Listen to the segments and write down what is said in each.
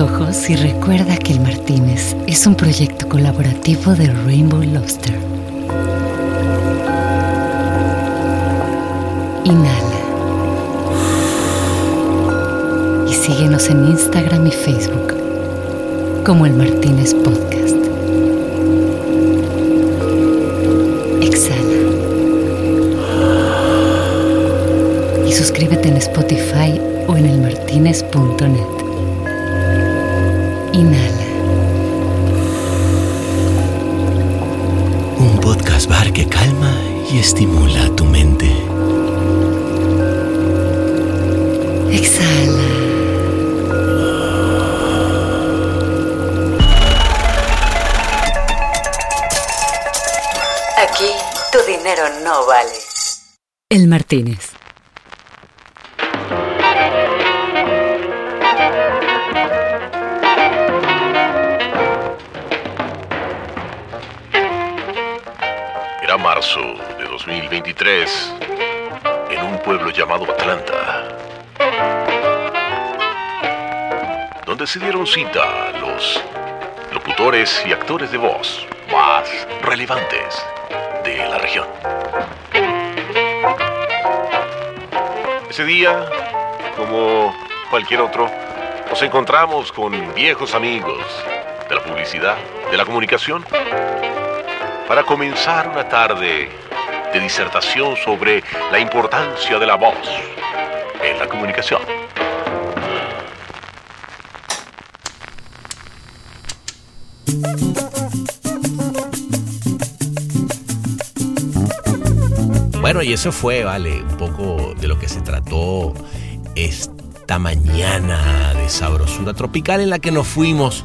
ojos y recuerda que el Martínez es un proyecto colaborativo de Rainbow Lobster. Inhala. Y síguenos en Instagram y Facebook como el Martínez Podcast. Exhala. Y suscríbete en Spotify o en elmartinez.net. Inhala. Un podcast bar que calma y estimula tu mente. Exhala. Aquí tu dinero no vale. El Martínez. 2023 en un pueblo llamado Atlanta, donde se dieron cita los locutores y actores de voz más relevantes de la región. Ese día, como cualquier otro, nos encontramos con viejos amigos de la publicidad, de la comunicación, para comenzar una tarde de disertación sobre la importancia de la voz en la comunicación. Bueno, y eso fue, vale, un poco de lo que se trató esta mañana de sabrosura tropical en la que nos fuimos.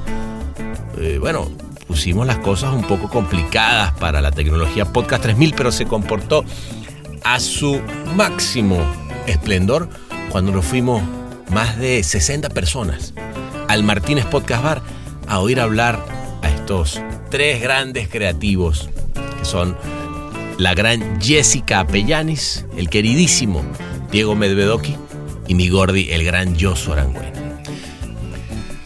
Eh, bueno, pusimos las cosas un poco complicadas para la tecnología Podcast 3000, pero se comportó a su máximo esplendor cuando nos fuimos más de 60 personas al Martínez Podcast Bar a oír hablar a estos tres grandes creativos que son la gran Jessica Apellanis, el queridísimo Diego Medvedoki y mi gordi, el gran Josu Arangüen.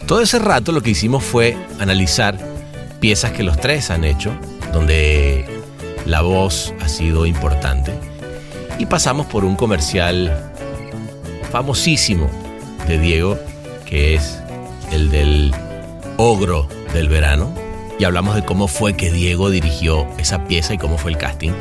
Todo ese rato lo que hicimos fue analizar piezas que los tres han hecho, donde la voz ha sido importante, y pasamos por un comercial famosísimo de Diego, que es el del ogro del verano, y hablamos de cómo fue que Diego dirigió esa pieza y cómo fue el casting.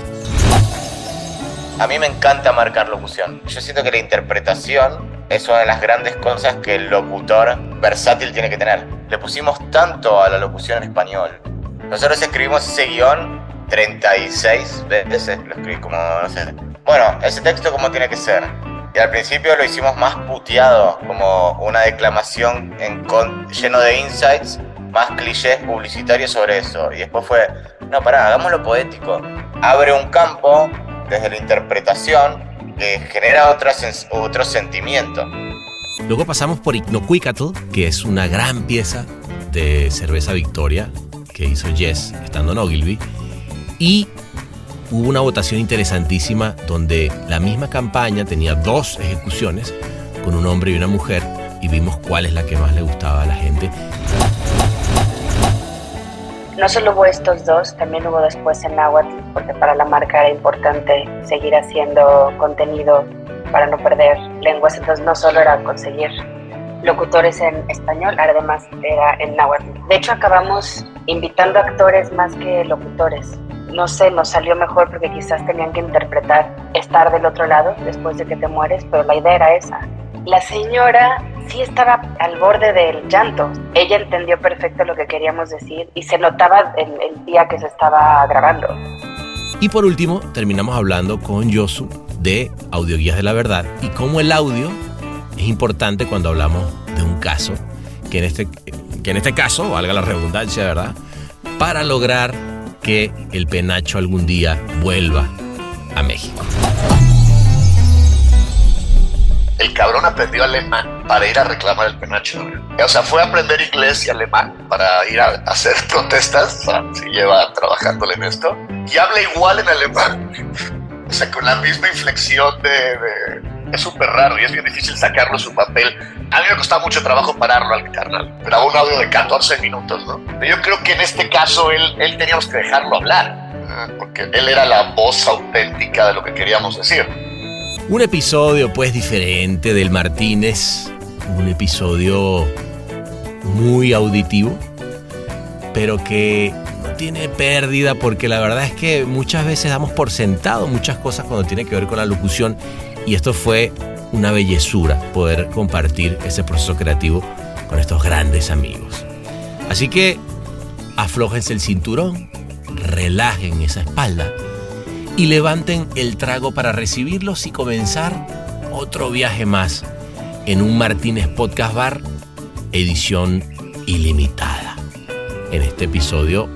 A mí me encanta marcar locución. Yo siento que la interpretación es una de las grandes cosas que el locutor versátil tiene que tener. Le pusimos tanto a la locución en español. Nosotros escribimos ese guion 36 veces, lo escribí como, no sé. Bueno, ese texto como tiene que ser. Y al principio lo hicimos más puteado, como una declamación en con, lleno de insights, más clichés publicitarios sobre eso. Y después fue, no, pará, hagámoslo poético. Abre un campo desde la interpretación que genera otras, otro sentimiento. Luego pasamos por Ignocuicatl, que es una gran pieza de cerveza Victoria que hizo Jess estando en Ogilvy. Y hubo una votación interesantísima donde la misma campaña tenía dos ejecuciones con un hombre y una mujer y vimos cuál es la que más le gustaba a la gente. No solo hubo estos dos, también hubo después en Nahuatl, porque para la marca era importante seguir haciendo contenido para no perder lenguas. Entonces no solo era conseguir locutores en español, además era en náhuatl. De hecho acabamos invitando actores más que locutores. No sé, nos salió mejor porque quizás tenían que interpretar estar del otro lado después de que te mueres, pero la idea era esa. La señora sí estaba al borde del llanto. Ella entendió perfecto lo que queríamos decir y se notaba el, el día que se estaba grabando. Y por último, terminamos hablando con Yosu de Audioguías de la Verdad y cómo el audio es importante cuando hablamos de un caso, que en este, que en este caso, valga la redundancia, ¿verdad? Para lograr que el penacho algún día vuelva a México. El cabrón aprendió alemán para ir a reclamar el penacho. O sea, fue a aprender inglés y alemán para ir a hacer protestas. O sea, si lleva trabajándole en esto. Y habla igual en alemán. O sea, con la misma inflexión de, es súper raro y es bien difícil sacarlo su papel. A mí me costaba mucho trabajo pararlo al carnal. Grabó un audio de 14 minutos, ¿no? Pero yo creo que en este caso él, él teníamos que dejarlo hablar, porque él era la voz auténtica de lo que queríamos decir. Un episodio pues diferente del Martínez, un episodio muy auditivo, pero que tiene pérdida porque la verdad es que muchas veces damos por sentado muchas cosas cuando tiene que ver con la locución y esto fue una bellezura poder compartir ese proceso creativo con estos grandes amigos. Así que aflójense el cinturón, relajen esa espalda y levanten el trago para recibirlos y comenzar otro viaje más en un Martínez Podcast Bar edición ilimitada. En este episodio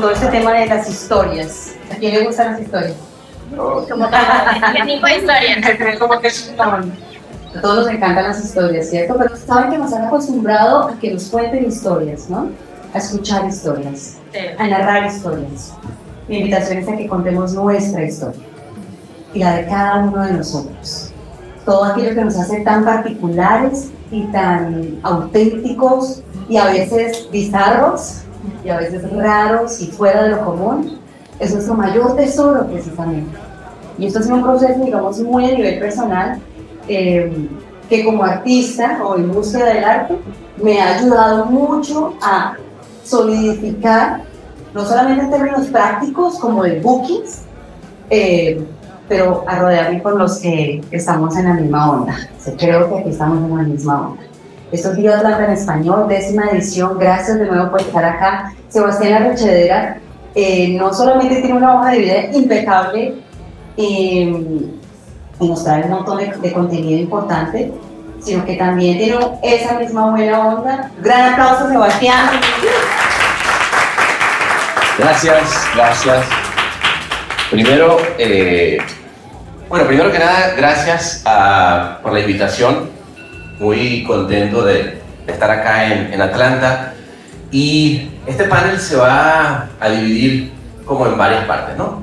Con todo este tema de las historias. ¿A quién le gustan las historias? ¿Qué tipo de historia? Como que A todos nos encantan las historias, ¿cierto? Pero saben que nos han acostumbrado a que nos cuenten historias, ¿no? A escuchar historias, a narrar historias. Mi invitación es a que contemos nuestra historia y la de cada uno de nosotros. Todo aquello que nos hace tan particulares y tan auténticos y a veces bizarros y a veces raros y fuera de lo común, es nuestro mayor tesoro precisamente. Y esto sido un proceso, digamos, muy a nivel personal, eh, que como artista o en búsqueda del arte me ha ayudado mucho a solidificar, no solamente en términos prácticos como de bookings, eh, pero a rodearme con los que estamos en la misma onda. Creo que aquí estamos en la misma onda. Esto es Atlanta en español, décima edición. Gracias de nuevo por estar acá. Sebastián Arrechedera eh, no solamente tiene una hoja de vida impecable eh, y nos trae un montón de, contenido importante, sino que también tiene esa misma buena onda. Gran aplauso, Sebastián. Gracias, gracias. Primero, eh, bueno, primero que nada, gracias a- por la invitación. Muy contento de, de estar acá en, Atlanta. Y este panel se va a dividir como en varias partes, ¿no?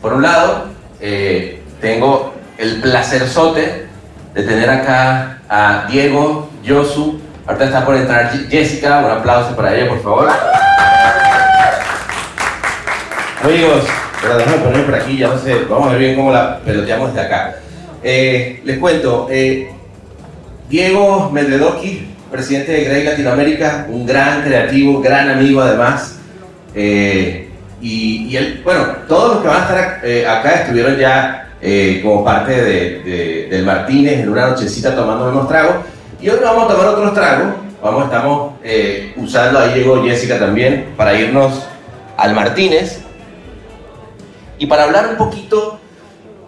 Por un lado, eh, tengo el placerzote de tener acá a Diego, Yosu. Ahorita está por entrar Je- Jessica. Un aplauso para ella, por favor. Amigos, pero déjame ponerme por aquí, ya no sé, vamos a ver bien cómo la peloteamos desde acá. Eh, les cuento, eh, Diego Medvedoki, presidente de Grey Latinoamérica, un gran creativo, gran amigo además. eh, y, y él, bueno, todos los que van a estar eh, acá estuvieron ya eh, como parte de, de- del Martínez en una nochecita tomando unos tragos. Y hoy vamos a tomar otros tragos. Vamos, estamos usando, ahí llegó Jessica también, para irnos al Martínez. Y para hablar un poquito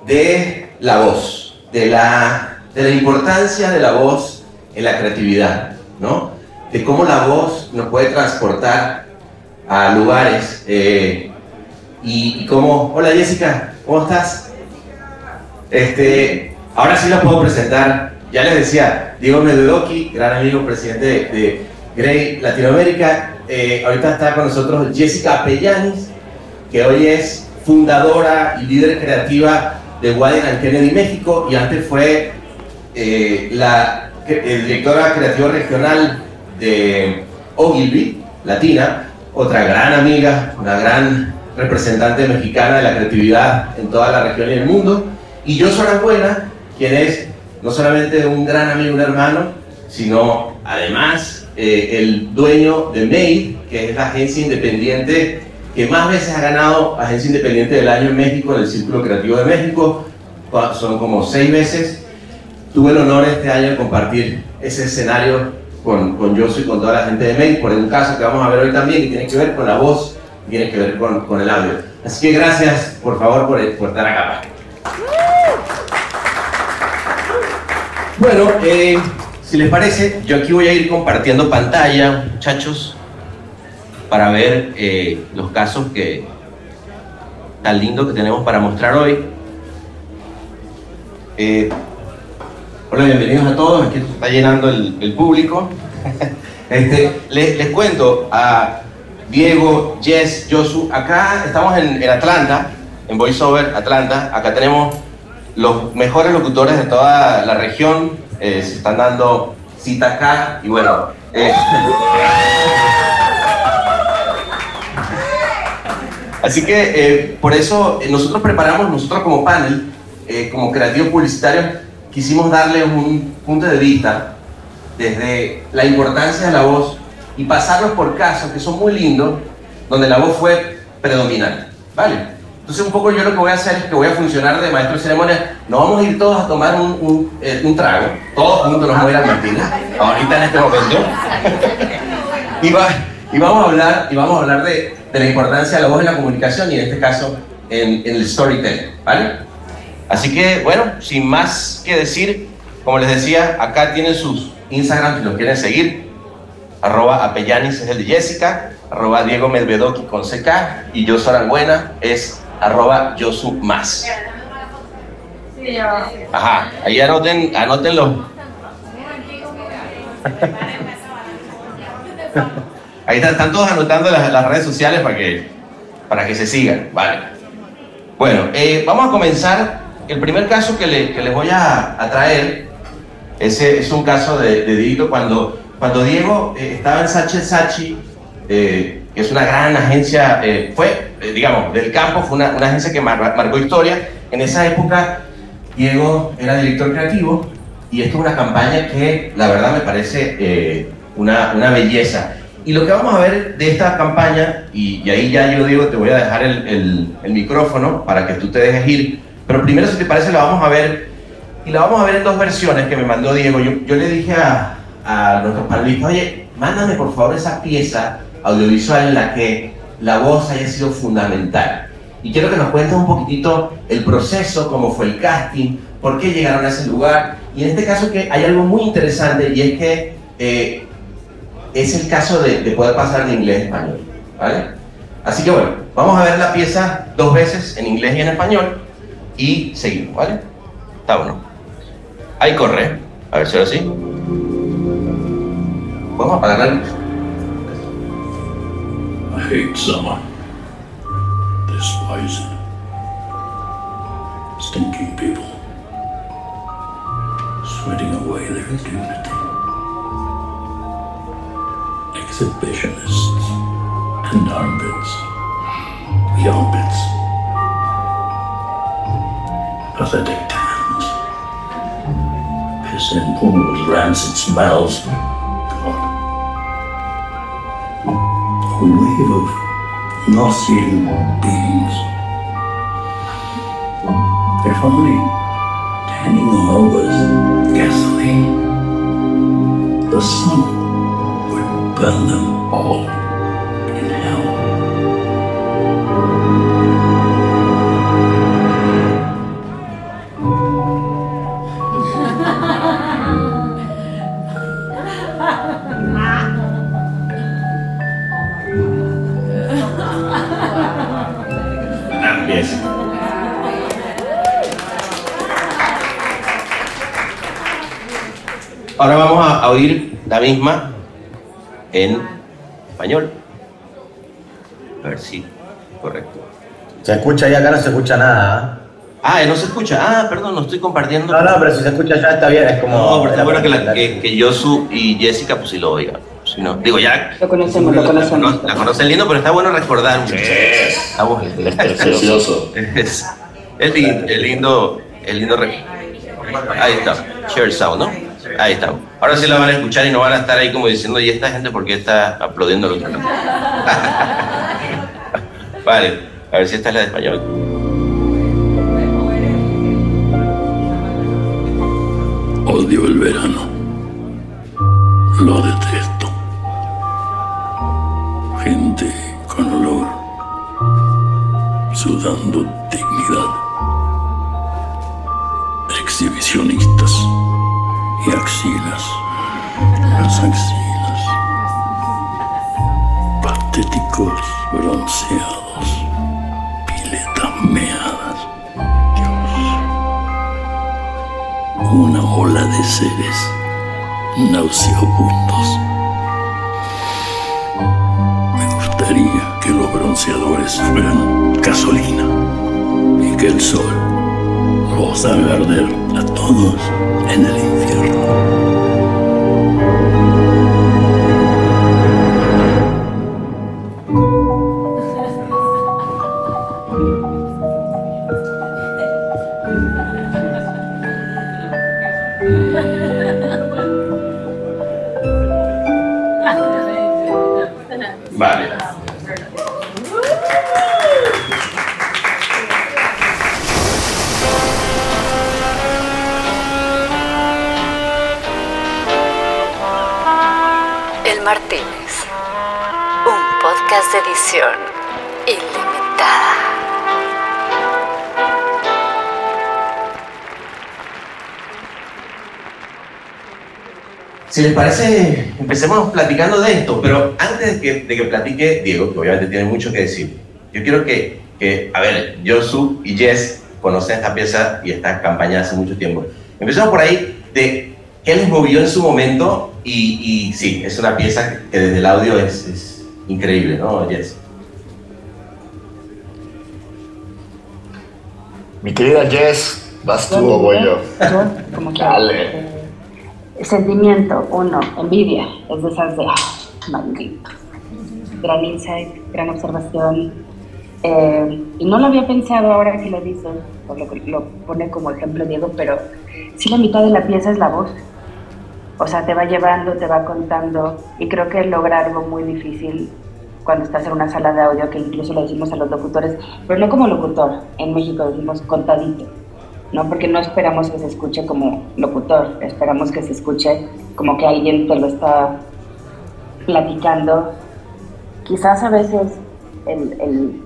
de la voz, de la, de la importancia de la voz en la creatividad, ¿no? De cómo la voz nos puede transportar a lugares. eh, y, cómo... Hola Jessica, ¿cómo estás? Este, ahora sí la puedo presentar. Ya les decía, Diego Medvedoki, gran amigo, presidente de, de Grey Latinoamérica. Eh, ahorita está con nosotros Jessica Pellanis, que hoy es fundadora y líder creativa de and Kennedy México y antes fue eh, la directora creativa regional de Ogilvy, Latina, otra gran amiga, una gran representante mexicana de la creatividad en toda la región y el mundo. Y yo soy Buena, quien es no solamente un gran amigo, un hermano, sino además eh, el dueño de Made, que es la agencia independiente que más veces ha ganado Agencia Independiente del Año en México, en el Círculo Creativo de México, son como seis veces. Tuve el honor este año de compartir ese escenario con, con Josu y con toda la gente de Make por un caso que vamos a ver hoy también que tiene que ver con la voz, tiene que ver con, con el audio. Así que gracias, por favor, por, estar acá. Bueno, eh, si les parece, yo aquí voy a ir compartiendo pantalla, muchachos, para ver eh, los casos que tan lindos que tenemos para mostrar hoy. Eh, hola, bienvenidos a todos. Aquí está llenando el, público. Este, les, cuento a Diego, Jess, Josu. Acá estamos en, Atlanta, en VoiceOver Atlanta. Acá tenemos los mejores locutores de toda la región. eh, se están dando cita acá y bueno. eh, Así que eh, por eso nosotros preparamos, nosotros como panel, como creativo publicitario, quisimos darle un punto de vista desde la importancia de la voz y pasarlos por casos que son muy lindos, donde la voz fue predominante. ¿Vale? Entonces un poco yo lo que voy a hacer es que voy a funcionar de maestro de ceremonia. Nos vamos a ir todos a tomar eh, un trago, todos juntos nos vamos a ir al Martínez, ahorita en este momento. y, va- y vamos a hablar, y vamos a hablar de, de la importancia de la voz en la comunicación y en este caso en, en el storytelling, ¿vale? Así que, bueno, sin más que decir, como les decía, acá tienen sus Instagram si los quieren seguir. Arroba Apellanis es el de Jessica, arroba Diego Medvedoki con CK y yo Buena es arroba Yosu más. Ajá, ahí anoten, anótenlo. Ahí están, están todos anotando las, las redes sociales para que, para que se sigan, vale. Bueno, eh, vamos a comenzar. El primer caso que, le- les voy a, traer es un caso de, de cuando, cuando Diego eh, estaba en Sachi Sachi, eh, que es una gran agencia, eh, fue, digamos, del campo, fue una, agencia que mar- marcó historia. En esa época, Diego era director creativo y esto es una campaña que la verdad me parece una, belleza. Y lo que vamos a ver de esta campaña, y, y ahí ya yo digo, te voy a dejar el micrófono para que tú te dejes ir, pero primero si te parece la vamos a ver, y la vamos a ver en dos versiones que me mandó Diego. Yo, yo le dije a, a nuestros panelistas, oye, mándame por favor esa pieza audiovisual en la que la voz haya sido fundamental. Y quiero que nos cuentes un poquitito el proceso, cómo fue el casting, por qué llegaron a ese lugar. Y en este caso que hay algo muy interesante y es que eh, es el caso de, de poder pasar de inglés a español. ¿vale? Así que bueno, vamos a ver la pieza dos veces en inglés y en español y seguimos, ¿vale? Está bueno. Ahí corre. A ver si ahora sí. Vamos a. I hate summer. Despise it. Stinking people. Sweating away their dignity. Exhibitionists. And armpits. The armpits. Pathetic tans. Piss in pools, rancid smells. A wave of nauseating beings. If only tanning them was gasoline, the sun would burn them all Ahora vamos a, oír la misma en español. A ver si, correcto. Se escucha ya acá, no se escucha nada. Ah, no se escucha. Ah, perdón, no estoy compartiendo. No, no, pero si se escucha ya está bien, es como. No, pero está bueno que, la- que, que Yosu y Jessica pues sí lo oigan. Si no, digo, ya Lo conocemos, lo la, conocemos. cono- la conocen lindo, pero está bueno recordar. Estamos Es precioso. Es, es lindo, es lindo, es lindo Ahí está, share sound, ¿no? Ahí está. Ahora sí la van a escuchar y no van a estar ahí como diciendo, ¿y esta gente por qué está aplaudiendo otro lado?" vale, a ver si esta es la de español. Odio el verano. Lo detesto. Gente con olor, sudando dignidad. Exhibicionistas y axilas. Las axilas. Patéticos bronceados. Piletas meadas. una ola de seres nauseabundos. Me gustaría que los bronceadores fueran gasolina y que el sol los haga arder a todos en el infierno. Vale. Martínez. Un podcast de edición ilimitada. Si les parece, empecemos platicando de esto, pero antes de que, de que platique Diego, que obviamente tiene mucho que decir, yo quiero que, que a ver, Josu y Jess conocen esta pieza y esta campaña hace mucho tiempo. Empecemos por ahí de qué les movió en su momento y, y sí, es una pieza que desde el audio es, es increíble, ¿no, Jess? Mi querida Jess, ¿vas tú o voy yo? Yo, como quiera. Dale. Eh, Sentimiento, uno, envidia, es de esas de, ah, maldito. Gran insight, gran observación. Eh, y no lo había pensado ahora que lo dices, o lo, lo pone como ejemplo Diego, pero sí la mitad de la pieza es la voz. O sea, te va llevando, te va contando, y creo que logra algo muy difícil cuando estás en una sala de audio, que incluso le decimos a los locutores, pero no como locutor, en México decimos contadito. ¿no? Porque no esperamos que se escuche como locutor, esperamos que se escuche como que alguien te lo está platicando. Quizás a veces el, el-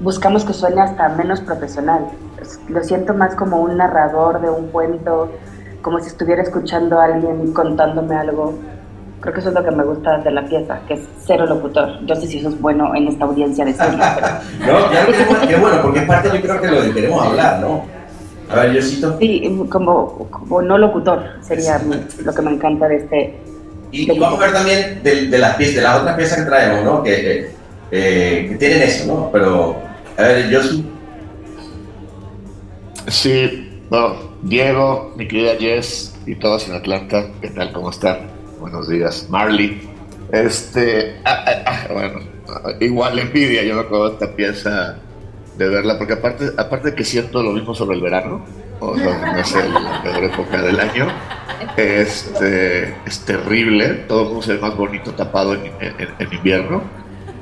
buscamos que suene hasta menos profesional. Es- Lo siento más como un narrador de un cuento, como si estuviera escuchando a alguien contándome algo. Creo que eso es lo que me gusta de la pieza, que es cero locutor. Yo sé si eso es bueno en esta audiencia decirlo, pero No, claro que bueno, qué bueno, porque es parte yo creo que lo que queremos hablar, ¿no? A ver, Josito. Sí, como, como no locutor sería mi- lo que me encanta de este. Y, y vamos a ver también de, de las piezas, de las otras piezas que traemos, ¿no? Que, eh, eh, que tienen eso, ¿no? Pero, a ver, Josu. Sí, bueno, Diego, mi querida Jess y todos en Atlanta, ¿qué tal? ¿Cómo están? Buenos días. Marley. Este, ah, ah, ah, bueno, igual envidia, yo me acuerdo de esta pieza de verla, porque aparte, aparte que siento lo mismo sobre el verano, o sea, no sé, la peor época del año, este, es terrible, todo el mundo se ve más bonito tapado en invierno.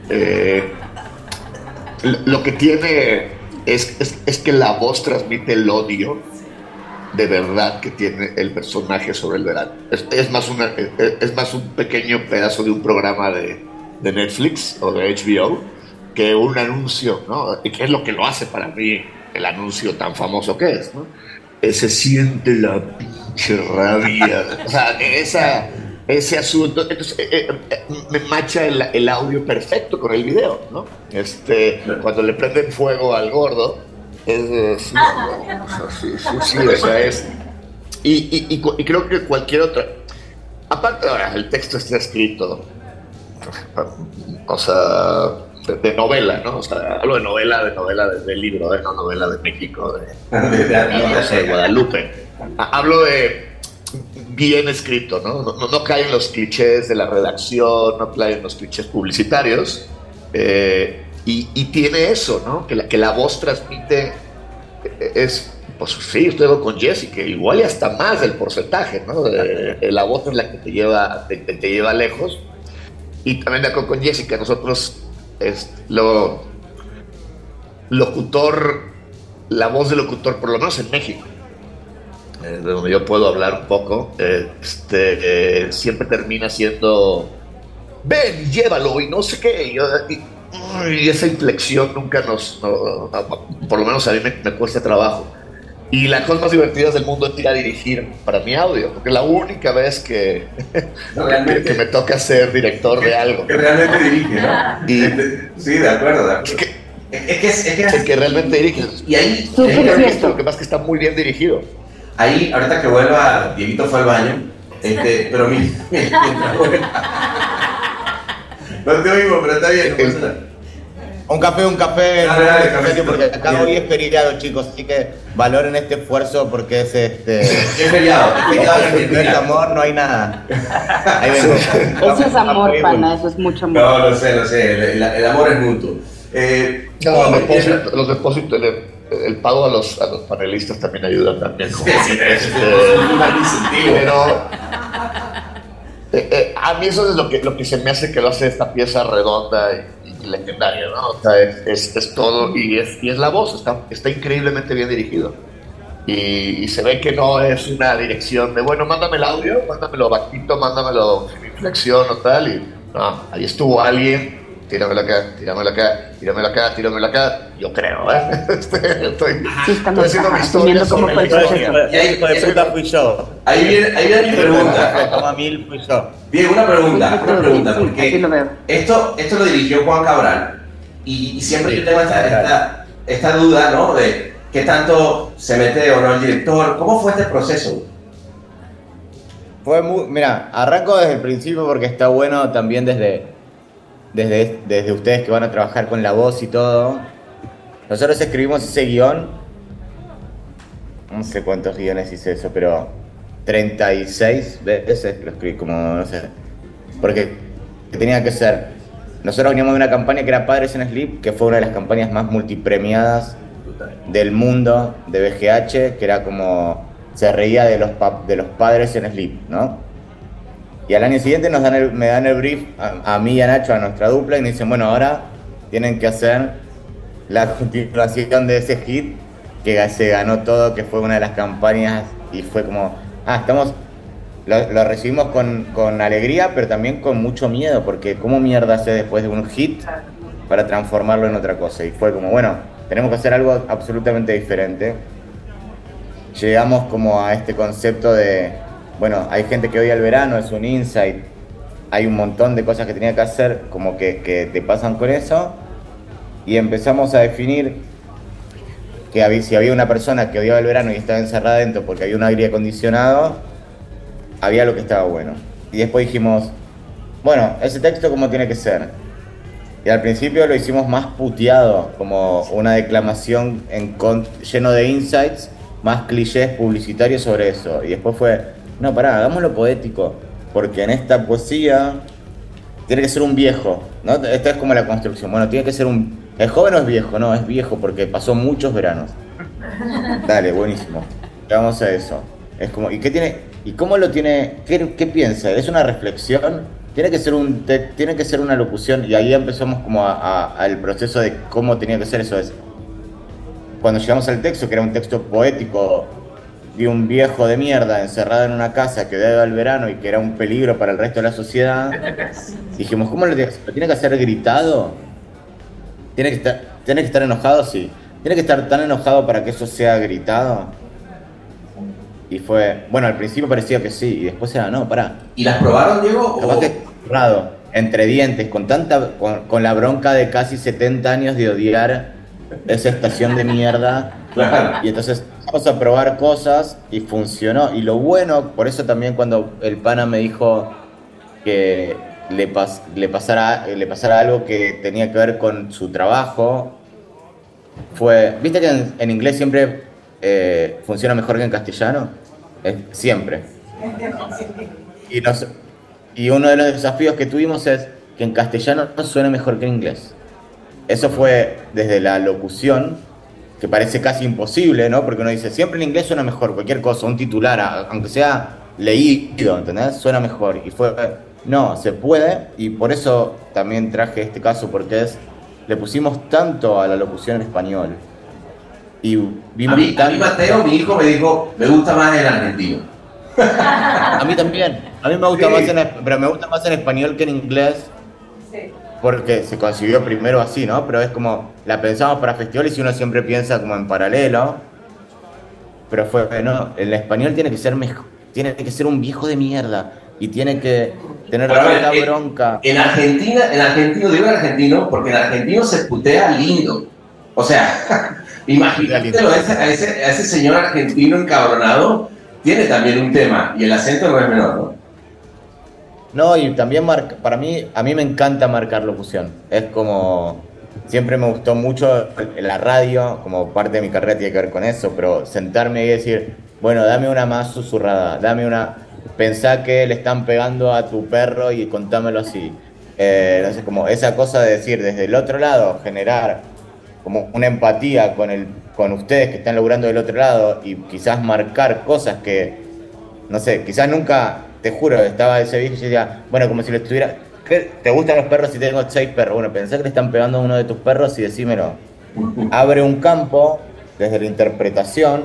Eh, lo que tiene es, es, es que la voz transmite el odio de verdad que tiene el personaje sobre el verano. Es, es más, una, es, es más un pequeño pedazo de un programa de, de Netflix o de HBO que un anuncio, ¿no? Y que es lo que lo hace para mí el anuncio tan famoso que es, ¿no? Eh, Se siente la pinche rabia. O sea, esa, ese asunto. Entonces, eh, eh, eh, me macha el, el audio perfecto con el video, ¿no? Este, cuando le prenden fuego al gordo, es. es- no, o sea, sí, sí, sí, o sea, es. Y, y- y cu- y creo que cualquier otra. Aparte, ahora, el texto está escrito. O sea, de, de novela, ¿no? O sea, hablo de novela, de novela de, de libro, ¿eh? no novela de México, de, De- de- de Guadalupe. Ha- Hablo de bien escrito, ¿no? No, no, no caen los clichés de la redacción, no caen los clichés publicitarios. eh, y, y tiene eso, ¿no? Que la, que la voz transmite eh, es, pues sí, estoy con Jesse, que igual y hasta más del porcentaje, ¿no? De- de la voz es la que te lleva, te, te- lleva lejos. Y también de acuerdo con Jesse, que nosotros, es, lo, locutor, la voz del locutor, por lo menos en México, eh, de donde yo puedo hablar un poco, eh, este, eh, siempre termina siendo, ven, llévalo y no sé qué. Y, y- y esa inflexión nunca nos, no- no- por lo menos a mí me, me cuesta trabajo. Y las cosas más divertidas del mundo es ir a dirigir para mi audio, porque es la única vez que, que, que me toca ser director de algo. Que realmente dirige, ¿no? Y, Sí, de acuerdo, de acuerdo. Es que es, es que, el que realmente dirige. Y ahí, Lo ahí- que pasa es que está muy bien dirigido. ahí, ahorita que vuelva, Dieguito fue al baño, este, pero mi, No te oigo, pero está bien, no pasa nada. Un café, un café, Dale, dale, en serio, cafecito. porque acá hoy es feriado, chicos, así que valoren este esfuerzo porque es este. Es feriado, es no es amor, no hay nada. Ahí vengo. Eso es amor, pana, eso es mucho amor. No, lo sé, lo sé, el, el- el amor es mutuo. Eh, No, los depósitos, los depósitos, el, el pago a los, a los panelistas también ayuda también. como- Sí, sí, sí, sí, este, es un incentivo. pero eh, eh, a mí eso es lo que, lo que se me hace que lo hace esta pieza redonda y, y legendaria, ¿no? O sea, es, es, es todo y es, y es la voz, está, está increíblemente bien dirigido. Y, y se ve que no es una dirección de, bueno, mándame el audio, mándamelo bajito, mándamelo sin inflexión o tal. Y no, ahí estuvo alguien, tíramelo acá, tíramelo acá, tíramelo acá, tíramelo acá. Yo creo, ¿eh? Este, estoy, estamos estoy haciendo mi historia sobre puta fui yo. Ahí viene, ahí viene mi pregunta. Toma mil fui yo. Diego, una pregunta, una pregunta, porque esto, esto lo dirigió Juan Cabral y, y siempre yo tengo esta, esta, esta duda, ¿no? De qué tanto se mete o no el director. ¿Cómo fue este proceso? Fue muy, mira, arranco desde el principio porque está bueno también desde, desde, desde ustedes que van a trabajar con la voz y todo. Nosotros escribimos ese guion, no sé cuántos guiones hice eso, pero 36 veces lo escribí, como no sé. Porque tenía que ser. Nosotros veníamos de una campaña que era Padres en Sleep, que fue una de las campañas más multipremiadas del mundo de BGH, que era como se reía de los, de los padres en Sleep, ¿no? Y al año siguiente nos dan me dan el brief a, mí y a Nacho, a nuestra dupla, y nos dicen, bueno, ahora tienen que hacer la continuación de ese hit que se ganó todo, que fue una de las campañas, y fue como, ah, estamos, lo, lo recibimos con, con alegría, pero también con mucho miedo, porque ¿cómo mierda hace después de un hit para transformarlo en otra cosa? Y fue como, bueno, tenemos que hacer algo absolutamente diferente. Llegamos como a este concepto de, bueno, hay gente que odia el verano, es un insight, hay un montón de cosas que tenía que hacer, como que, te pasan con eso, y empezamos a definir que si había una persona que odiaba el verano y estaba encerrada dentro porque había un aire acondicionado, había lo que estaba bueno. Y después dijimos, bueno, ese texto cómo tiene que ser. Y al principio lo hicimos más puteado, como una declamación en lleno de insights, más clichés publicitarios sobre eso. Y después fue, no, pará, hagámoslo poético, porque en esta poesía tiene que ser un viejo, ¿no? Esta es como la construcción. Bueno, tiene que ser un... ¿Es joven o es viejo? No, es viejo porque pasó muchos veranos. Dale, buenísimo. Vamos a eso. Es como, ¿y qué tiene? ¿Y cómo lo tiene? ¿Qué, qué piensa? ¿Es una reflexión? Tiene que ser un te- tiene que ser una locución y ahí empezamos como al proceso de cómo tenía que ser eso. Es cuando llegamos al texto, que era un texto poético de un viejo de mierda encerrado en una casa que odiaba el verano y que era un peligro para el resto de la sociedad, dijimos, ¿cómo lo tiene, ¿lo tiene que hacer gritado? ¿Tiene que, estar, ¿Tiene que estar enojado? Sí. ¿Tiene que estar tan enojado para que eso sea gritado? Y fue, bueno, al principio parecía que sí, y después era, no, pará. ¿Y las probaron, Diego? Capaz o- que cerrado, entre dientes, con tanta, con, con la bronca de casi 70 años de odiar esa estación de mierda. Claro. Y entonces vamos a probar cosas y funcionó. Y lo bueno, por eso también cuando el pana me dijo que le, pas- le, pasara, le pasara algo que tenía que ver con su trabajo, fue, viste que en, en inglés siempre eh, funciona mejor que en castellano, Es- siempre. Y, nos- y uno de los desafíos que tuvimos es que en castellano no suene mejor que en inglés. Eso fue desde la locución, que parece casi imposible, ¿no? Porque uno dice, siempre en inglés suena mejor, cualquier cosa, un titular, aunque sea leído, ¿entendés? Suena mejor. Y fue, no, se puede, y por eso también traje este caso, porque es, le pusimos tanto a la locución en español, Y A mí, a tan- mí Mateo, mi hijo, me dijo, me gusta más el argentino. A mí también. A mí me gusta Sí. más en, pero me gusta más en español que en inglés. Porque se consiguió primero así, ¿no? Pero es como, la pensamos para festivales y uno siempre piensa como en paralelo. Pero fue, no, el español tiene que ser mejor, tiene que ser un viejo de mierda. Y tiene que tener ver, tanta eh, bronca. En Argentina, en argentino, digo en argentino, porque en argentino se putea lindo. O sea, a ese, a, ese, a ese señor argentino encabronado, tiene también un tema, y el acento no es menor, ¿no? No, y también marca, para mí, a mí me encanta marcar locución. Es como, siempre me gustó mucho la radio, como parte de mi carrera tiene que ver con eso, pero sentarme y decir, bueno, dame una más susurrada, dame una, pensá que le están pegando a tu perro y contámelo así. Eh, sé, como esa cosa de decir desde el otro lado, generar como una empatía con, el, con ustedes que están logrando del otro lado y quizás marcar cosas que, no sé, quizás nunca, te juro, estaba ese viejo y yo decía, bueno, como si lo estuviera, ¿qué? ¿te gustan los perros si tengo seis perros? Bueno, pensé que le están pegando a uno de tus perros y decímelo. Abre un campo desde la interpretación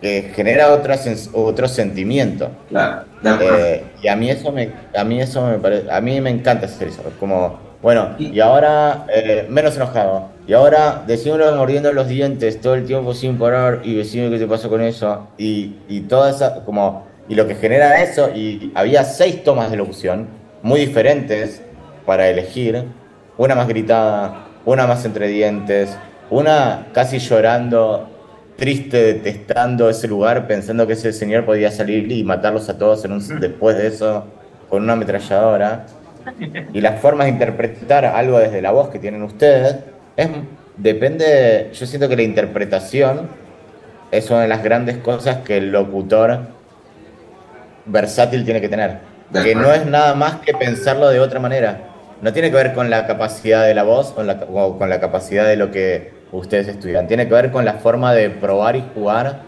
que genera otro, otro sentimiento. Claro. Eh, y a mí eso me, a mí eso me parece, a mí me encanta hacer eso. es Como, bueno, y ahora eh, menos enojado. Y ahora decímelo mordiendo los dientes todo el tiempo sin parar y decime qué te pasó con eso. Y, y toda esa, como, y lo que genera eso, y había seis tomas de locución muy diferentes para elegir. Una más gritada, una más entre dientes, una casi llorando triste, detestando ese lugar, pensando que ese señor podía salir y matarlos a todos en un- después de eso con una ametralladora. Y las formas de interpretar algo desde la voz que tienen ustedes, es, depende, yo siento que la interpretación es una de las grandes cosas que el locutor versátil tiene que tener. Que no es nada más que pensarlo de otra manera. No tiene que ver con la capacidad de la voz o, la- o con la capacidad de lo que ustedes estudian. Tiene que ver con la forma de probar y jugar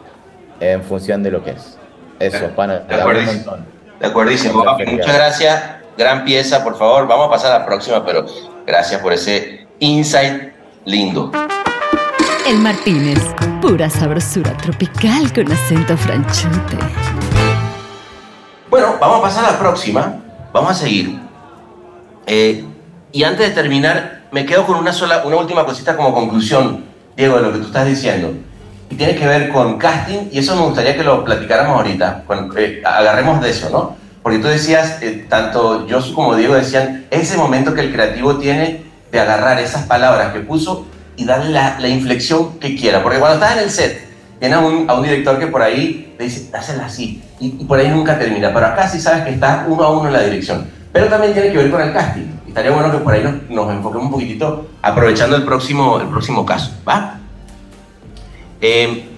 en función de lo que es. Eso, pana, te un montón. De acuerdísimo. Muchas gracias. Gran pieza, por favor. Vamos a pasar a la próxima, pero gracias por ese insight lindo. El Martínez, pura sabrosura tropical con acento franchute. Bueno, vamos a pasar a la próxima. Vamos a seguir. Eh, y antes de terminar, me quedo con una sola, una última cosita como conclusión, Diego, de lo que tú estás diciendo. Y tiene que ver con casting, y eso me gustaría que lo platicáramos ahorita. con- eh, agarremos de eso, ¿no? Porque tú decías, eh, tanto yo como Diego decían, ese momento que el creativo tiene de agarrar esas palabras que puso y darle la, la inflexión que quiera. Porque cuando estás en el set, tienes a un, a un director que por ahí te dice, dásela así, y, y por ahí nunca termina. Pero acá sí sabes que estás uno a uno en la dirección. Pero también tiene que ver con el casting. Estaría bueno que por ahí nos, nos enfoquemos un poquitito, aprovechando el próximo, el próximo caso, ¿va? Eh,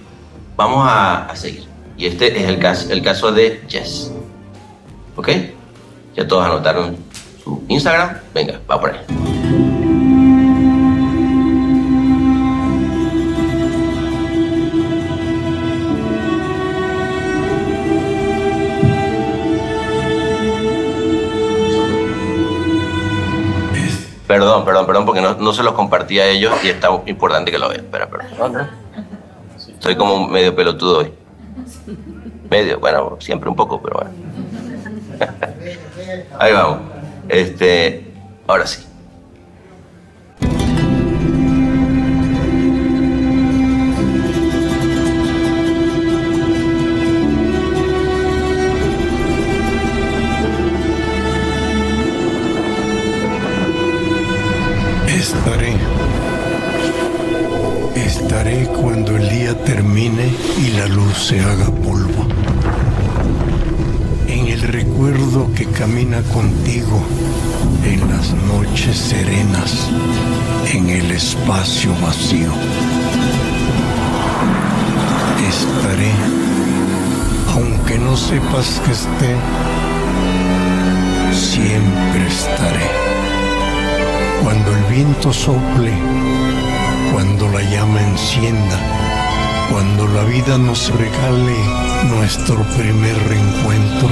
vamos a, a seguir. Y este es el caso, el caso de Jess. ¿Ok? Ya todos anotaron su Instagram. Venga, va por ahí. Perdón, perdón, perdón, porque no, no se los compartí a ellos y está importante que lo vean. Espera, perdón. Estoy como medio pelotudo hoy. Medio, bueno, siempre un poco, pero bueno. Ahí vamos. Este, ahora sí. Se haga polvo. En el recuerdo que camina contigo en las noches serenas, en el espacio vacío. Estaré, aunque no sepas que esté, siempre estaré cuando el viento sople, cuando la llama encienda, cuando la vida nos regale nuestro primer reencuentro,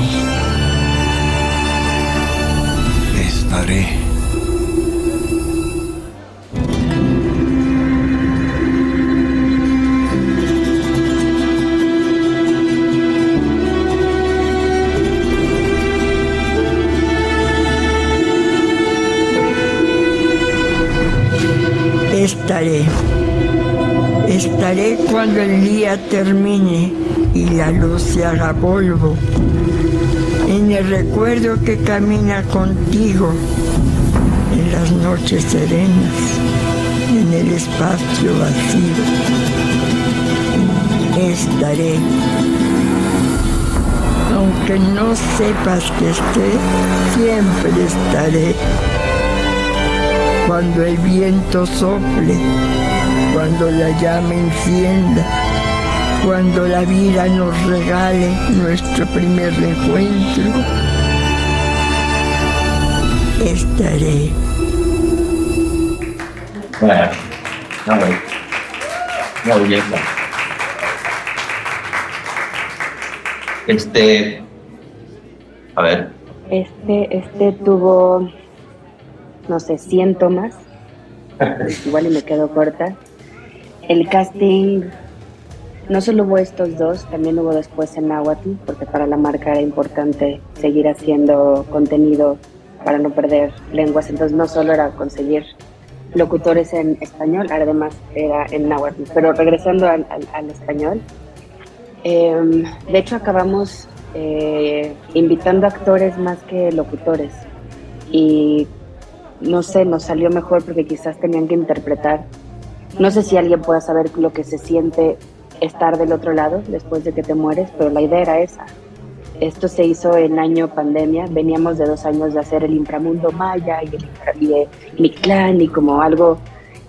estaré. Estaré. Estaré cuando el día termine y la luz se haga polvo. En el recuerdo que camina contigo en las noches serenas, en el espacio vacío. Estaré. Aunque no sepas que esté, siempre estaré. Cuando el viento sople, cuando la llama encienda, cuando la vida nos regale nuestro primer encuentro, estaré. Bueno, no. Una belleza. Este. A ver. Este, este tuvo, no sé, 100 tomas. Igual y me quedo corta. El casting, no solo hubo estos dos, también hubo después en Nahuatl, porque para la marca era importante seguir haciendo contenido para no perder lenguas. Entonces no solo era conseguir locutores en español, además era en náhuatl. Pero regresando al, al- español, eh, de hecho acabamos eh, invitando actores más que locutores. Y no sé, nos salió mejor porque quizás tenían que interpretar. No sé si alguien pueda saber lo que se siente estar del otro lado después de que te mueres, pero la idea era esa. Esto se hizo en año pandemia, veníamos de dos años de hacer el inframundo maya y, el y de Mictlán y como algo,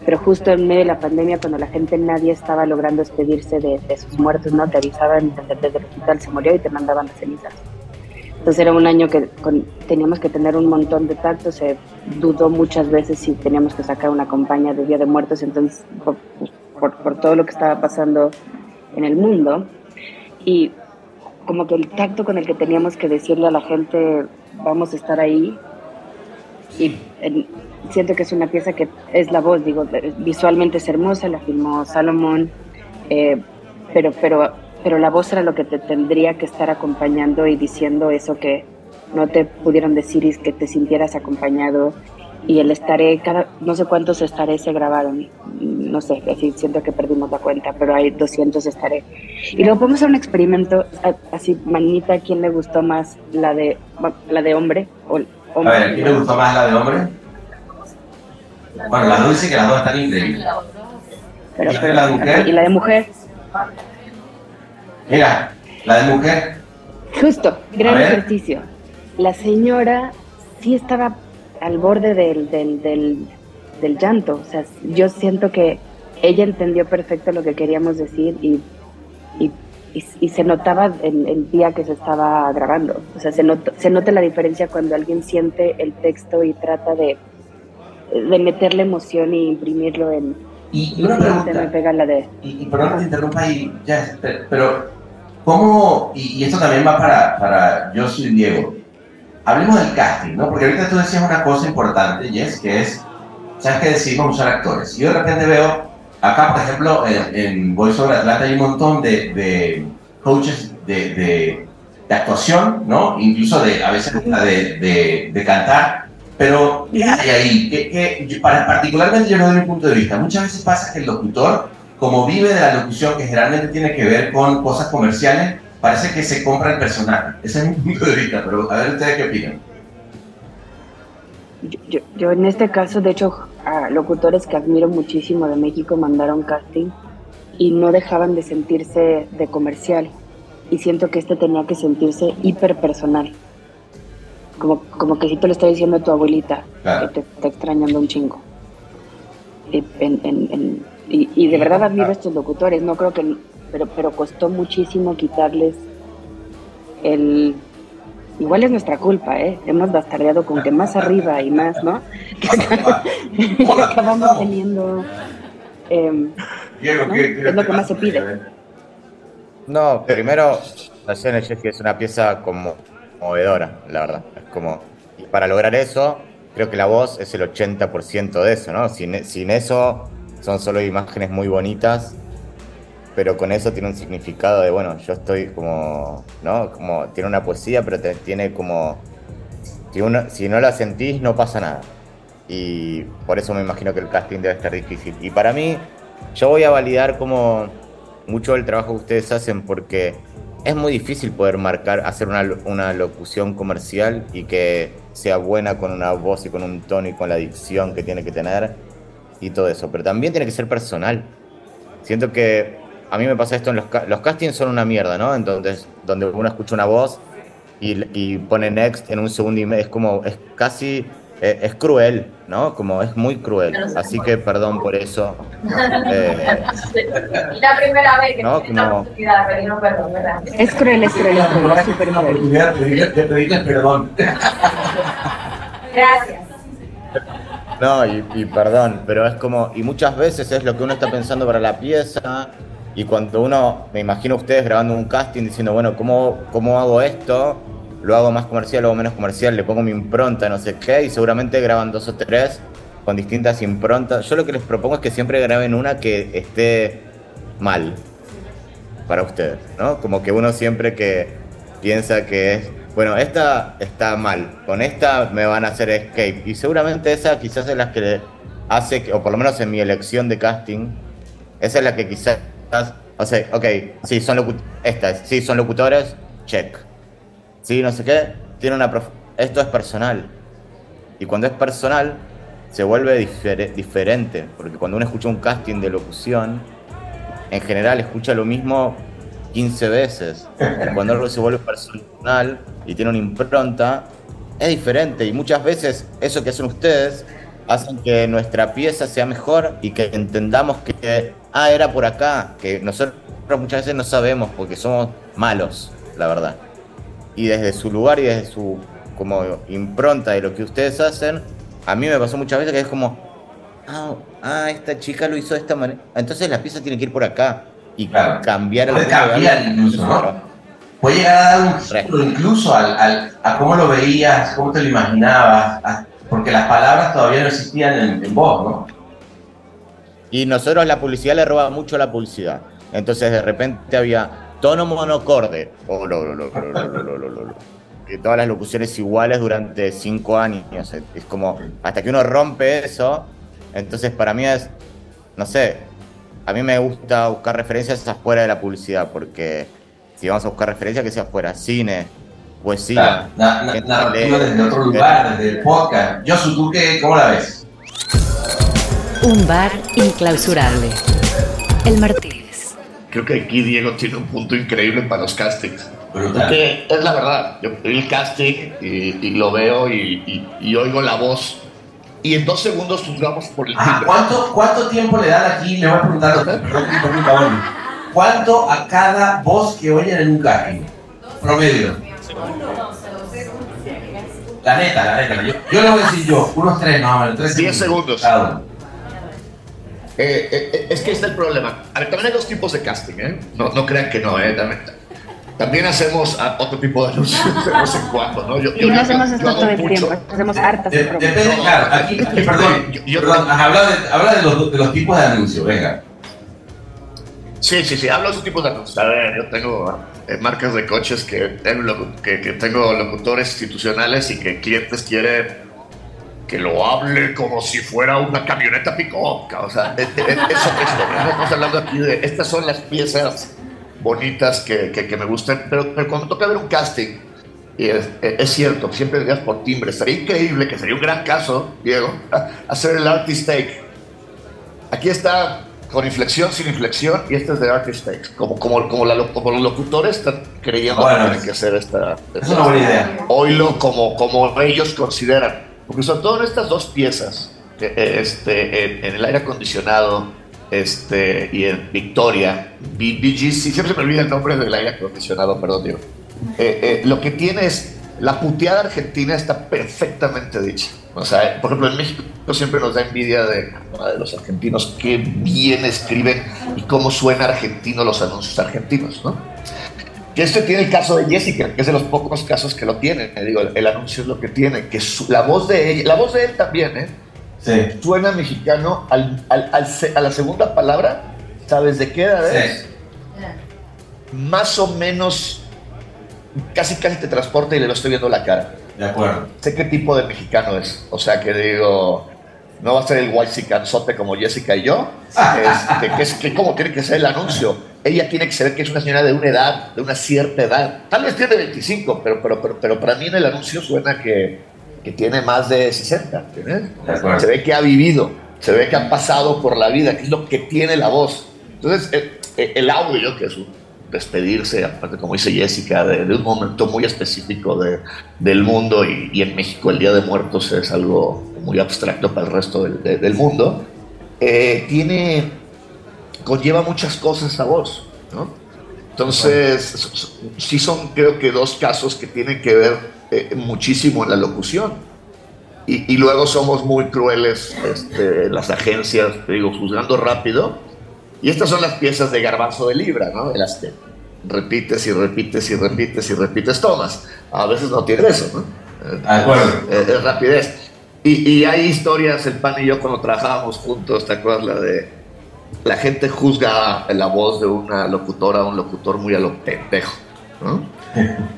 pero justo en medio de la pandemia, cuando la gente nadie estaba logrando despedirse de, de sus muertos, ¿no? Te avisaban desde, desde el hospital se murió y te mandaban las cenizas. Entonces era un año que con- teníamos que tener un montón de tacto, se dudó muchas veces si teníamos que sacar una campaña de Día de Muertos, entonces por, por, por todo lo que estaba pasando en el mundo. Y como que el tacto con el que teníamos que decirle a la gente, vamos a estar ahí. Y en- siento que es una pieza que es la voz, digo, visualmente es hermosa, la filmó Salomón, eh, pero, pero, pero la voz era lo que te tendría que estar acompañando y diciendo eso que no te pudieron decir y que te sintieras acompañado. Y el estaré, cada, no sé cuántos estaré se grabaron, no sé, así siento que perdimos la cuenta, pero hay 200 estaré. Y luego podemos hacer un experimento, así, manita, ¿a quién le gustó más la de, la de hombre? O, A hombre? ver, ¿a quién le gustó más la de hombre? Bueno, las dos dicen que las dos están increíbles. Pero, ¿Y la de mujer? ¿Y la de mujer? Mira, la de mujer. Justo, gran ejercicio. La señora sí estaba al borde del, del, del, del llanto. O sea, yo siento que ella entendió perfecto lo que queríamos decir y, y, y- y se notaba el, el día que se estaba grabando. O sea, se, nota se nota la diferencia cuando alguien siente el texto y trata de, de meterle emoción y imprimirlo en... Y, una pregunta. me pega la de... Y, y perdón que te interrumpa ahí, ya, pero ¿cómo? Y, y esto también va para, para yo soy Diego. Hablemos del casting, ¿no? Porque ahorita tú decías una cosa importante, Jess, que es, ¿sabes qué decidimos usar actores? Y yo de repente veo, acá por ejemplo, en, en Voice Over Atlanta hay un montón de, de coaches de, de, de actuación, ¿no? Incluso de, a veces de, cantar. Pero, ¿qué hay ahí? ¿Qué, qué- yo- para- particularmente yo lo doy mi punto de vista. Muchas veces pasa que el locutor, como vive de la locución, que generalmente tiene que ver con cosas comerciales, parece que se compra el personaje. Ese es mi punto de vista, pero a ver ustedes qué opinan. Yo, yo, yo en este caso, de hecho, a locutores que admiro muchísimo de México mandaron casting y no dejaban de sentirse de comercial. Y siento que este tenía que sentirse hiper personal. Como, como que si te lo está diciendo tu abuelita, Claro. que te está extrañando un chingo. En- en- en- y, y de verdad admiro a estos locutores, no creo que, pero, pero costó muchísimo quitarles el, Igual es nuestra culpa, ¿eh? Hemos bastardeado con que más arriba y más, ¿no? Que acabamos teniendo... em, Diego, ¿no? ¿qué- qué Es lo que más se pide. No, primero, la Jessie es una pieza como conmovedora, la verdad. Es como, y para lograr eso, creo que la voz es el 80% de eso, ¿no? Sin, sin eso, son solo imágenes muy bonitas, pero con eso tiene un significado de, bueno, yo estoy como, ¿no? Como, tiene una poesía, pero te- tiene como, si, uno, si no la sentís, no pasa nada. y por eso me imagino que el casting debe estar difícil. Y para mí, yo voy a validar como mucho del trabajo que ustedes hacen porque es muy difícil poder marcar, hacer una, una locución comercial y que sea buena con una voz y con un tono y con la dicción que tiene que tener y todo eso. Pero también tiene que ser personal. Siento que a mí me pasa esto en los, los castings son una mierda, ¿no? Entonces, donde uno escucha una voz y, y pone next en un segundo y medio, es como, es casi, eh, es cruel, ¿no? Como es muy cruel. Así que perdón por eso. Eh, La primera vez que No, la como- oportunidad, pero no perdón, ¿verdad? Es cruel, es cruel, es cruel, es cruel. De pedirles perdón. Gracias. No, y, y perdón, pero es como, y muchas veces es lo que uno está pensando para la pieza, y cuando uno, me imagino ustedes grabando un casting diciendo, bueno, ¿cómo, cómo hago esto? Lo hago más comercial, lo hago menos comercial, le pongo mi impronta, no sé qué, y seguramente graban dos o tres con distintas improntas. Yo lo que les propongo es que siempre graben una que esté mal para ustedes, ¿no? Como que uno siempre que piensa que es, bueno, esta está mal, con esta me van a hacer escape, y seguramente esa quizás es la que hace, que- o por lo menos en mi elección de casting, esa es la que quizás, o sea, ok, sí, son estas, sí, son locutores, check. Sí, no sé qué, tiene una esto es personal. Y cuando es personal, se vuelve difere- diferente, porque cuando uno escucha un casting de locución, en general escucha lo mismo 15 veces. Cuando algo se vuelve personal y tiene una impronta, es diferente. Y muchas veces eso que hacen ustedes hacen que nuestra pieza sea mejor y que entendamos que, ah, era por acá, que nosotros muchas veces no sabemos porque somos malos, la verdad. Y desde su lugar y desde su como impronta de lo que ustedes hacen, a mí me pasó muchas veces que es como, ah, ah, esta chica lo hizo de esta manera. Entonces la pieza tiene que ir por acá y claro. cambiar el puede cambiar. Puede llegar a dar un giro incluso al, al, a cómo lo veías, cómo te lo imaginabas, porque las palabras todavía no existían en, en vos, ¿no? Y nosotros la publicidad le roba mucho la publicidad. Entonces de repente había tono monocorde. Oh, lo, lo, lo, y todas las locuciones iguales durante cinco años. Es como, hasta que uno rompe eso, entonces para mí es, no sé, a mí me gusta buscar referencias afuera de la publicidad, porque si vamos a buscar referencias, que sea afuera, cine, poesía. Gente narrativa lee, desde otro lugar, desde el podcast. Josu, ¿tú qué, cómo la ves? Un bar inclausurable. El Martínez. Creo que aquí Diego tiene un punto increíble para los castings. Brutal. Porque es la verdad, yo vi el casting y, y lo veo y, y- y oigo la voz. Y en dos segundos juzgamos por el Ah. ¿cuánto, ¿Cuánto tiempo le dan aquí? Le voy a preguntar, Oli. ¿Cuánto a cada voz que oyen en un casting? Promedio. La neta, la neta. Yo, yo le voy a decir yo, unos tres, no, bueno, tres 10 segundos. Eh, eh, eh, es que está el problema. A ver, también hay dos tipos de casting, ¿eh? No, no crean que no, ¿eh? También, también hacemos ah, otro tipo de anuncios de vez en cuando, ¿no? Yo, Y no hacemos yo esto todo el tiempo, hacemos hartas de. Depende, claro, aquí, aquí, perdón, perdón, habla, de, habla de, los, de los tipos de anuncios, venga. Sí, sí, sí, hablo de esos tipos de anuncios. A ver, yo tengo eh, marcas de coches que que, que tengo locutores institucionales y que clientes quieren que lo hable como si fuera una camioneta pick-up. O sea, es, es-. Estamos hablando aquí de estas son las piezas bonitas que, que- que me gustan, pero, pero cuando toca ver un casting, y es, es cierto, siempre dirías por timbre, estaría increíble, que sería un gran caso, Diego, hacer el artist take. Aquí está con inflexión, sin inflexión, y este es de artist take. Como, como, como, la como los locutores están creyendo Bueno, que tienen que hacer esta. es una buena idea. Oílo como, como ellos consideran. Porque sobre todo en estas dos piezas, que, eh, este, en, en el aire acondicionado este, y en Victoria, BGC, siempre se me olvida el nombre del aire acondicionado, perdón, Diego. Eh, eh, lo que tiene es la puteada argentina está perfectamente dicha. O sea, por ejemplo, en México siempre nos da envidia de, de los argentinos, qué bien escriben y cómo suena argentino los anuncios argentinos, ¿no? Que este tiene el caso de Jessica, que es de los pocos casos que lo tiene. Eh, Digo, el anuncio es lo que tiene, que su- la voz de ella, la voz de él también, ¿eh? Sí. Suena mexicano al, al- al se- a la segunda palabra. ¿Sabes de qué edad es? Más o menos, casi casi te transporta y le lo estoy viendo la cara. De acuerdo. Sé qué tipo de mexicano es. O sea, que digo, No va a ser el white canzote como Jessica y yo, este, que es que como tiene que ser el anuncio. Ella tiene que saber que es una señora de una edad, de una cierta edad. Tal vez tiene 25, pero, pero, pero, pero para mí en el anuncio suena que, que tiene más de 60. ¿entiendes? Se ve que ha vivido, se ve que ha pasado por la vida, que es lo que tiene la voz. Entonces, el, el audio, que es un despedirse, aparte como dice Jessica, de, de un momento muy específico de, del mundo y, y, en México el Día de Muertos es algo muy abstracto para el resto del, de, del mundo, eh, tiene, conlleva muchas cosas a voz, ¿no? Entonces, sí son creo que dos casos que tienen que ver eh, muchísimo en la locución. Y, y luego somos muy crueles este, las agencias, digo, juzgando rápido. Y estas son las piezas de garbanzo de libra, ¿no? De las que repites y repites y repites y repites tomas. A veces no tiene eso, ¿no? De acuerdo. Es, es rapidez. Y, y, hay historias, el pan y yo cuando trabajábamos juntos, ¿te acuerdas la de la gente juzga la voz de una locutora o un locutor muy a lo pendejo, ¿no?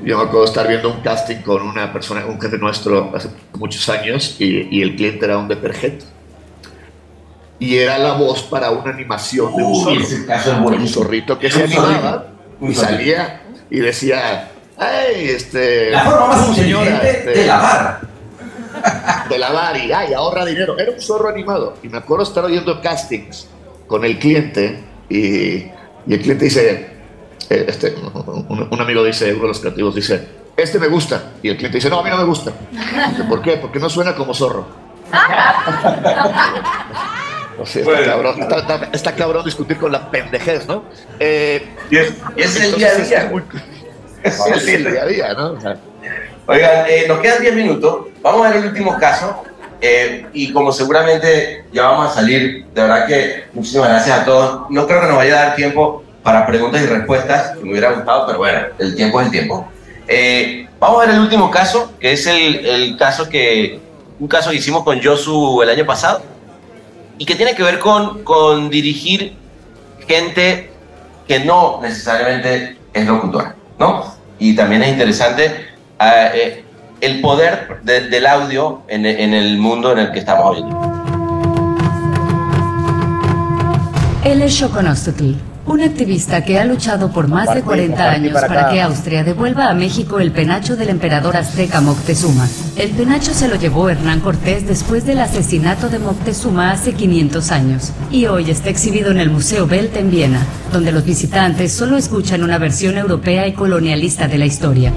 Yo me acuerdo de estar viendo un casting con una persona, un jefe nuestro hace muchos años y, y el cliente era un detergente. Y era la voz para una animación de un, Uy, zorro, un zorrito que se animaba y salía y decía, ay, este... La forma más señora, este, de lavar. de lavar y ay, ahorra dinero. Era un zorro animado. Y me acuerdo estar oyendo castings con el cliente y, y el cliente dice, este, un, un amigo dice, uno de los creativos dice, este me gusta. Y el cliente dice, no, a mí no me gusta. Dice, ¿Por qué? Porque no suena como zorro. O sea, está, cabrón, está, está- está cabrón discutir con la pendejez, ¿no? Eh, es el día a día. es muy- Es el día a día, ¿no? O sea, Oigan, eh, nos quedan 10 minutos. Vamos a ver el último caso. eh, y como seguramente ya vamos a salir, de verdad que muchísimas gracias a todos. No creo que nos vaya a dar tiempo para preguntas y respuestas, que me hubiera gustado, pero bueno, el tiempo es el tiempo. Eh, vamos a ver el último caso, que es el, el caso que, un caso que hicimos con Josu el año pasado, y que tiene que ver con, con dirigir gente que no necesariamente es locutora, ¿no? Y también es interesante ah, eh, el poder de- del audio en, en el mundo en el que estamos hoy en día. Un activista que ha luchado por más de Compartir, 40 compartir años para que Austria devuelva a México el penacho del emperador azteca Moctezuma. El penacho se lo llevó Hernán Cortés después del asesinato de Moctezuma hace 500 años y hoy está exhibido en el Museo Welt en Viena, donde los visitantes solo escuchan una versión europea y colonialista de la historia.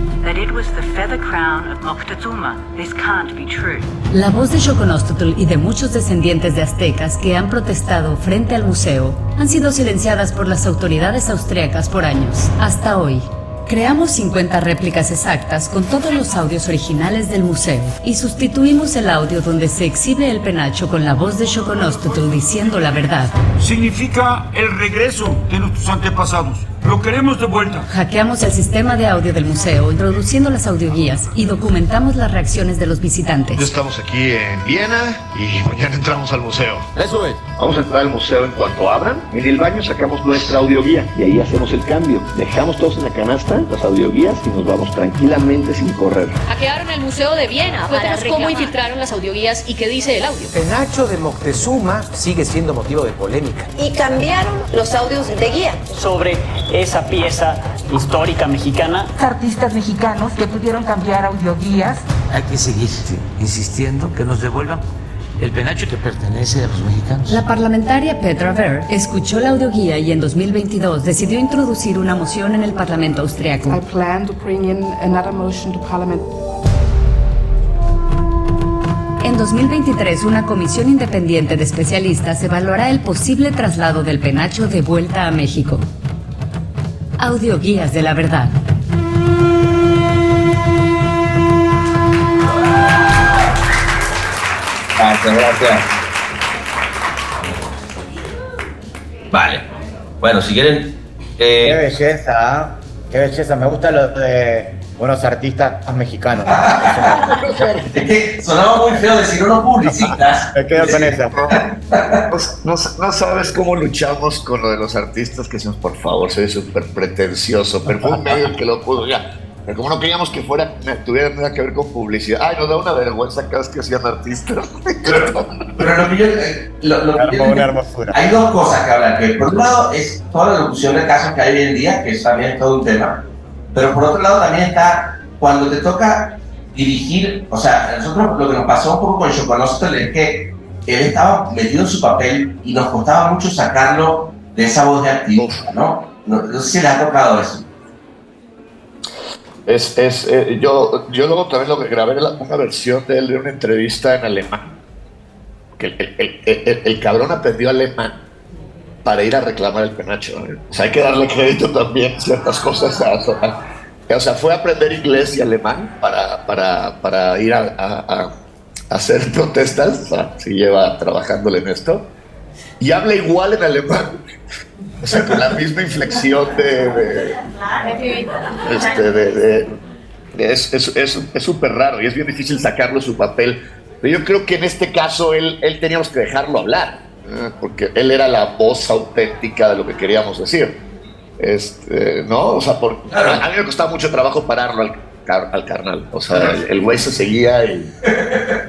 La voz de Shokonostotl y de muchos descendientes de aztecas que han protestado frente al museo han sido silenciadas por las autoridades austriacas por años, hasta hoy. Creamos 50 réplicas exactas con todos los audios originales del museo y sustituimos el audio donde se exhibe el penacho con la voz de Shokonostotl diciendo la verdad. Significa el regreso de nuestros antepasados. Lo queremos de vuelta. Hackeamos el sistema de audio del museo introduciendo las audioguías y documentamos las reacciones de los visitantes. Ya estamos aquí en Viena y mañana entramos al museo. Eso es. Vamos a entrar al museo en cuanto abran. En el baño sacamos nuestra audioguía y ahí hacemos el cambio. Dejamos todos en la canasta las audioguías y nos vamos tranquilamente sin correr. Hackearon el Museo de Viena. Cuéntanos cómo infiltraron las audioguías y qué dice el audio. Penacho de Moctezuma sigue siendo motivo de polémica. Y cambiaron los audios de guía. sobre esa pieza histórica mexicana. artistas mexicanos que pudieron cambiar audioguías. Hay que seguir insistiendo que nos devuelvan el penacho que pertenece a los mexicanos. La parlamentaria Petra Ver escuchó la audioguía y en 2022 decidió introducir una moción en el Parlamento austriaco. I plan to bring in another motion to Parliament. En 2023, una comisión independiente de especialistas evaluará el posible traslado del penacho de vuelta a México. Audioguías de la verdad. Gracias, gracias. Vale. Bueno, si quieren. eh, Qué belleza, ¿ah? qué belleza. Me gusta lo de buenos artistas mexicanos. Es que sonaba muy feo decir unos publicistas. Me quedo con esa. No, no sabes cómo luchamos con lo de los artistas que decimos, por favor, soy súper pretencioso, pero fue un medio el que lo pudo. Ya, Pero como no queríamos que fuera, tuviera nada que ver con publicidad. Ay, nos da una vergüenza cada vez que hacían artistas. Pero lo que yo. eh, lo- lo que yo- Una. Hay dos cosas que hablar. Que por un lado es toda la locución de casos que hay hoy en día, que también es todo un tema. Pero por otro lado también está cuando te toca dirigir. O sea, a nosotros lo que nos pasó un poco con Choconostel es que él estaba metido en su papel y nos costaba mucho sacarlo de esa voz de activista, ¿no? No, no sé si le ha tocado eso. Es, es, eh, yo, yo luego también lo que grabé la- una versión de él de una entrevista en alemán. Que el- el- el cabrón aprendió alemán para ir a reclamar el penacho. O sea, hay que darle crédito también ciertas cosas. O sea, fue a aprender inglés y alemán para, para, para ir a, hacer protestas. O sea, si lleva trabajándole en esto. Y habla igual en alemán. O sea, con la misma inflexión de- de, este, de- de- es es- es- es súper raro y es bien difícil sacarlo su papel. Pero yo creo que en este caso él, él teníamos que dejarlo hablar. Porque él era la voz auténtica de lo que queríamos decir. Este, ¿No? O sea, por, a mí me costaba mucho trabajo pararlo al, al carnal. O sea, el, güey se seguía y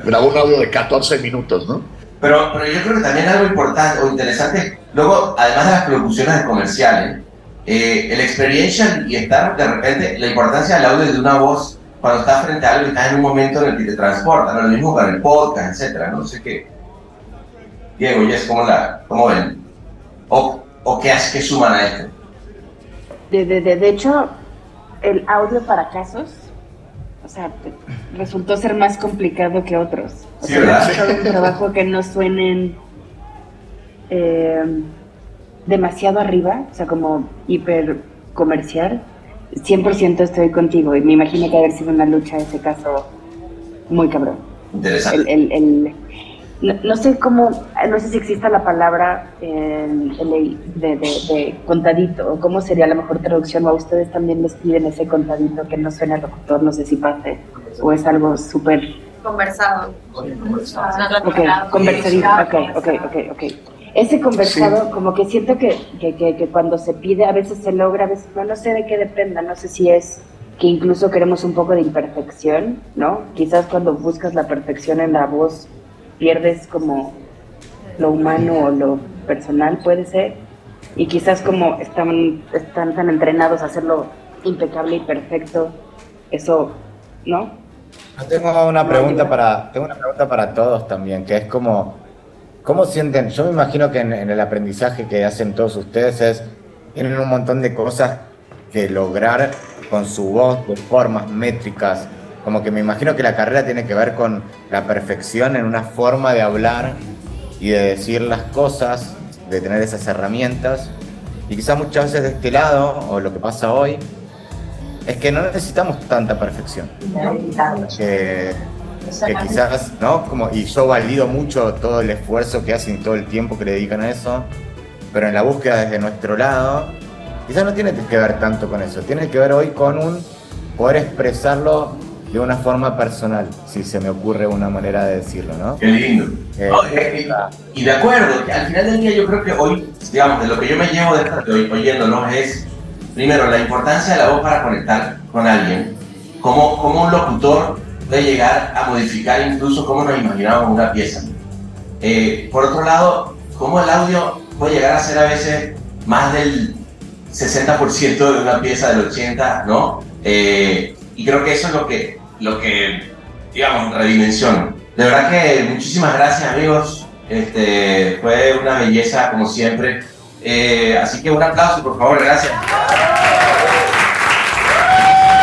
grabó un audio de 14 minutos, ¿no? Pero, pero yo creo que también algo importante o interesante, luego, además de las locuciones de comerciales, eh, el experiential y estar de repente, la importancia del audio de una voz cuando estás frente a algo y estás en un momento en el que te transporta, ¿no? lo mismo con el podcast, etcétera, no sé qué. Diego, Jess, ¿cómo, la, cómo ven? ¿O, o qué, qué suman a esto? De, de, de, de hecho, el audio para casos, o sea, te- resultó ser más complicado que otros. O Sí, sea, ¿verdad? un trabajo que no suenen eh, demasiado arriba, o sea, como hiper comercial. 100% estoy contigo y me imagino que haber sido una lucha ese caso muy cabrón. Interesante. El, el- el- no, no sé cómo, no sé si exista la palabra en- en el- de, de- de contadito, o cómo sería la mejor traducción, o a ustedes también les piden ese contadito que no suena locutor, no sé si pase, o es algo súper, Conversado. ok, conversadito, ok, ok, ok, ok. Ese conversado, como que siento que, que, que, que cuando se pide a veces se logra, a veces no, no sé de qué dependa, no sé si es que incluso queremos un poco de imperfección, ¿no? Quizás cuando buscas la perfección en la voz pierdes como lo humano o lo personal, puede ser, y quizás como están, están tan entrenados a hacerlo impecable y perfecto, eso, ¿no? Tengo una pregunta para, tengo una pregunta para todos también, que es como, ¿cómo sienten? Yo me imagino que en, en el aprendizaje que hacen todos ustedes es, tienen un montón de cosas que lograr con su voz, de formas, métricas, como que me imagino que la carrera tiene que ver con la perfección en una forma de hablar y de decir las cosas, de tener esas herramientas, y quizás muchas veces de este lado, o lo que pasa hoy, es que no necesitamos tanta perfección. Que, que quizás, ¿no? Como, y yo valido mucho todo el esfuerzo que hacen y todo el tiempo que le dedican a eso, pero en la búsqueda desde nuestro lado, quizás no tiene que ver tanto con eso, tiene que ver hoy con un poder expresarlo de una forma personal, si se me ocurre una manera de decirlo, ¿no? Qué lindo. Eh, No, eh, y de acuerdo, al final del día yo creo que hoy, digamos, de lo que yo me llevo de, esta- de hoy- oyéndonos es, primero, la importancia de la voz para conectar con alguien, cómo, cómo un locutor puede llegar a modificar incluso cómo nos imaginamos una pieza. Eh, por otro lado, cómo el audio puede llegar a ser a veces más del 60% de una pieza del 80%, ¿no? Eh, y creo que eso es lo que, lo que digamos, redimensiona. De verdad que muchísimas gracias, amigos. Este, fue una belleza, como siempre. Eh, así que un aplauso, por favor, gracias.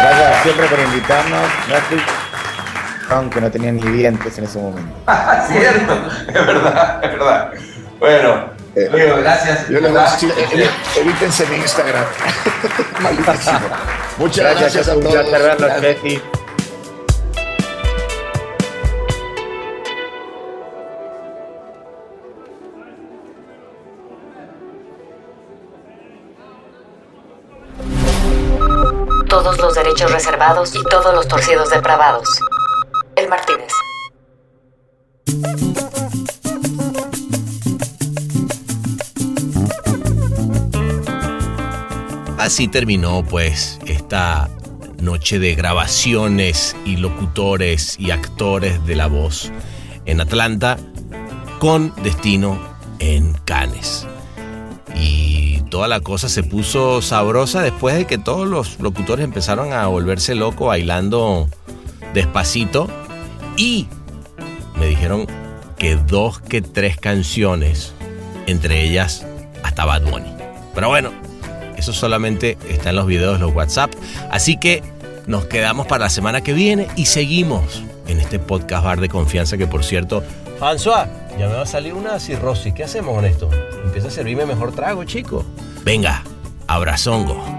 Gracias siempre por invitarnos. Gracias. Aunque no tenía ni dientes en ese momento. Cierto, es verdad, es verdad. Bueno, amigos, gracias. Yo le voy a decir, evi- evítense mi Instagram. Muchas gracias, a un todos. placer verlos, reservados y todos los torcidos depravados. El Martínez. Así terminó pues esta noche de grabaciones y locutores y actores de la voz en Atlanta con destino en Cannes. Y toda la cosa se puso sabrosa después de que todos los locutores empezaron a volverse locos bailando despacito y me dijeron que dos que tres canciones, entre ellas hasta Bad Bunny. Pero bueno, eso solamente está en los videos de los WhatsApp. Así que nos quedamos para la semana que viene y seguimos en este podcast bar de confianza que por cierto, François, ya me va a salir una cirrosis. ¿Qué hacemos con esto? Empieza a servirme mejor trago, chico. Venga, abrazongo.